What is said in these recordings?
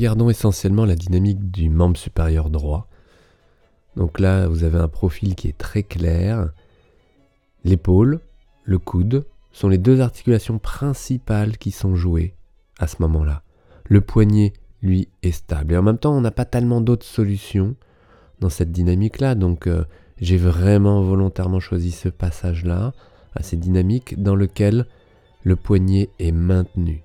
regardons essentiellement la dynamique du membre supérieur droit. Donc là, vous avez un profil qui est très clair. L'épaule, le coude sont les deux articulations principales qui sont jouées à ce moment-là. Le poignet, lui, est stable. Et en même temps, on n'a pas tellement d'autres solutions dans cette dynamique-là. Donc euh, j'ai vraiment volontairement choisi ce passage-là, assez dynamique, dans lequel le poignet est maintenu.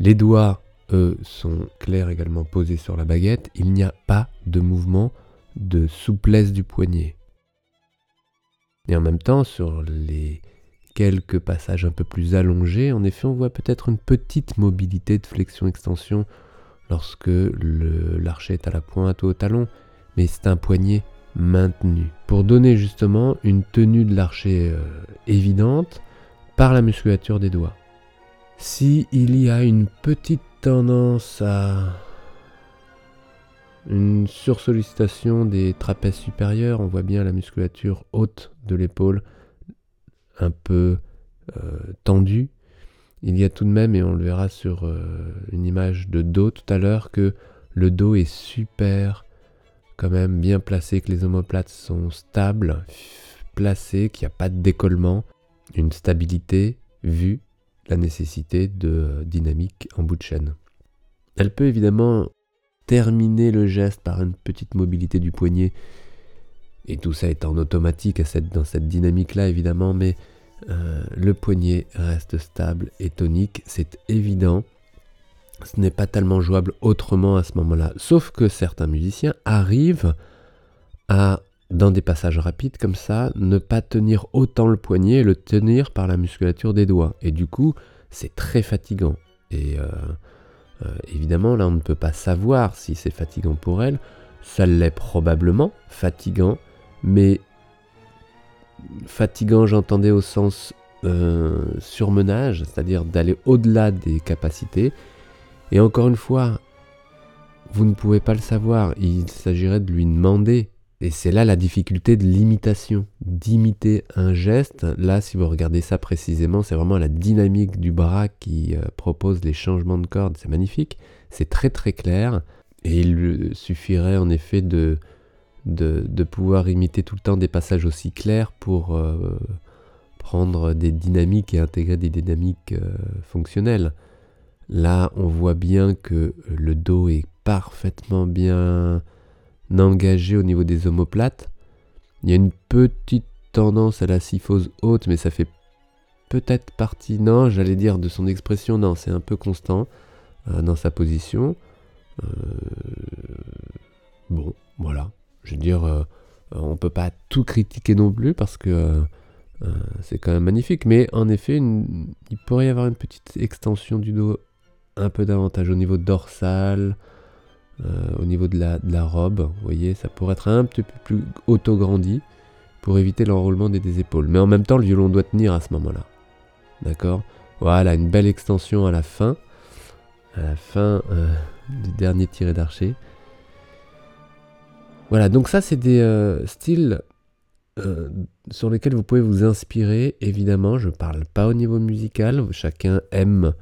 Les doigts eux sont clairs également posés sur la baguette, il n'y a pas de mouvement de souplesse du poignet. Et en même temps, sur les quelques passages un peu plus allongés, en effet, on voit peut-être une petite mobilité de flexion-extension lorsque l'archet est à la pointe ou au talon, mais c'est un poignet maintenu. Pour donner justement une tenue de l'archet euh, évidente par la musculature des doigts. Si y a une petite tendance à une sursollicitation des trapèzes supérieurs. On voit bien la musculature haute de l'épaule un peu euh, tendue. Il y a tout de même, et on le verra sur euh, une image de dos tout à l'heure, que le dos est super, quand même bien placé, que les omoplates sont stables, placées, qu'il n'y a pas de décollement, une stabilité vue la nécessité de dynamique en bout de chaîne. Elle peut évidemment terminer le geste par une petite mobilité du poignet, et tout ça est en automatique dans cette dynamique-là évidemment, mais euh, le poignet reste stable et tonique, c'est évident. Ce n'est pas tellement jouable autrement à ce moment-là, sauf que certains musiciens arrivent à dans des passages rapides comme ça, ne pas tenir autant le poignet et le tenir par la musculature des doigts. Et du coup, c'est très fatigant. Et euh, euh, évidemment, là, on ne peut pas savoir si c'est fatigant pour elle. Ça l'est probablement, fatigant, mais fatigant, j'entendais au sens euh, surmenage, c'est-à-dire d'aller au-delà des capacités. Et encore une fois, vous ne pouvez pas le savoir. Il s'agirait de lui demander et c'est là la difficulté de l'imitation, d'imiter un geste. Là, si vous regardez ça précisément, c'est vraiment la dynamique du bras qui euh, propose les changements de cordes. C'est magnifique, c'est très très clair. Et il suffirait en effet de, de, pouvoir imiter tout le temps des passages aussi clairs pour euh, prendre des dynamiques et intégrer des dynamiques euh, fonctionnelles. Là, on voit bien que le dos est parfaitement bien engagé au niveau des omoplates. Il y a une petite tendance à la syphose haute, mais ça fait peut-être partie, non, j'allais dire de son expression, non, c'est un peu constant euh, dans sa position. Euh, bon, voilà. Je veux dire, euh, on peut pas tout critiquer non plus parce que c'est quand même magnifique, mais en effet, il pourrait y avoir une petite extension du dos un peu davantage au niveau dorsal, euh, au niveau de la, de la, robe. Vous voyez, ça pourrait être un petit peu plus auto-grandi pour éviter l'enroulement des, épaules. Mais en même temps, le violon doit tenir à ce moment-là. D'accord? Voilà, une belle extension à la fin. À la fin euh, du dernier tiré d'archer. Voilà, donc ça, c'est des euh, styles sur lesquels vous pouvez vous inspirer. Évidemment, je ne parle pas au niveau musical. Chacun aime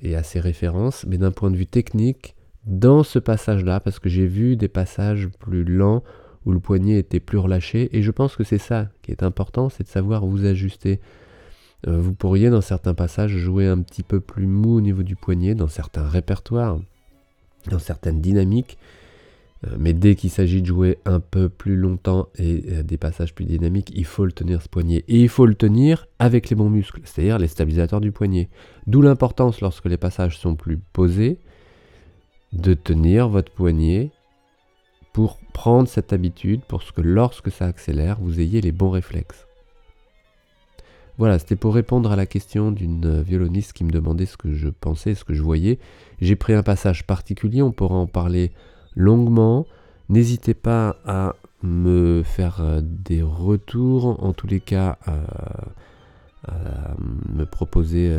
et a ses références. Mais d'un point de vue technique, dans ce passage-là, parce que j'ai vu des passages plus lents où le poignet était plus relâché, et je pense que c'est ça qui est important, c'est de savoir vous ajuster. Euh, vous pourriez dans certains passages jouer un petit peu plus mou au niveau du poignet, dans certains répertoires, dans certaines dynamiques, euh, mais dès qu'il s'agit de jouer un peu plus longtemps et euh, des passages plus dynamiques, il faut le tenir ce poignet. Et il faut le tenir avec les bons muscles, c'est-à-dire les stabilisateurs du poignet. D'où l'importance lorsque les passages sont plus posés, de tenir votre poignet pour prendre cette habitude, pour que lorsque ça accélère, vous ayez les bons réflexes. Voilà, c'était pour répondre à la question d'une violoniste qui me demandait ce que je pensais, ce que je voyais. J'ai pris un passage particulier, on pourra en parler longuement. N'hésitez pas à me faire euh, des retours, en tous les cas me proposer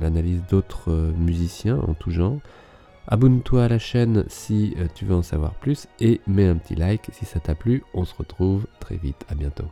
l'analyse d'autres musiciens en tout genre. Abonne-toi à la chaîne si tu veux en savoir plus et mets un petit like si ça t'a plu. On se retrouve très vite. À bientôt.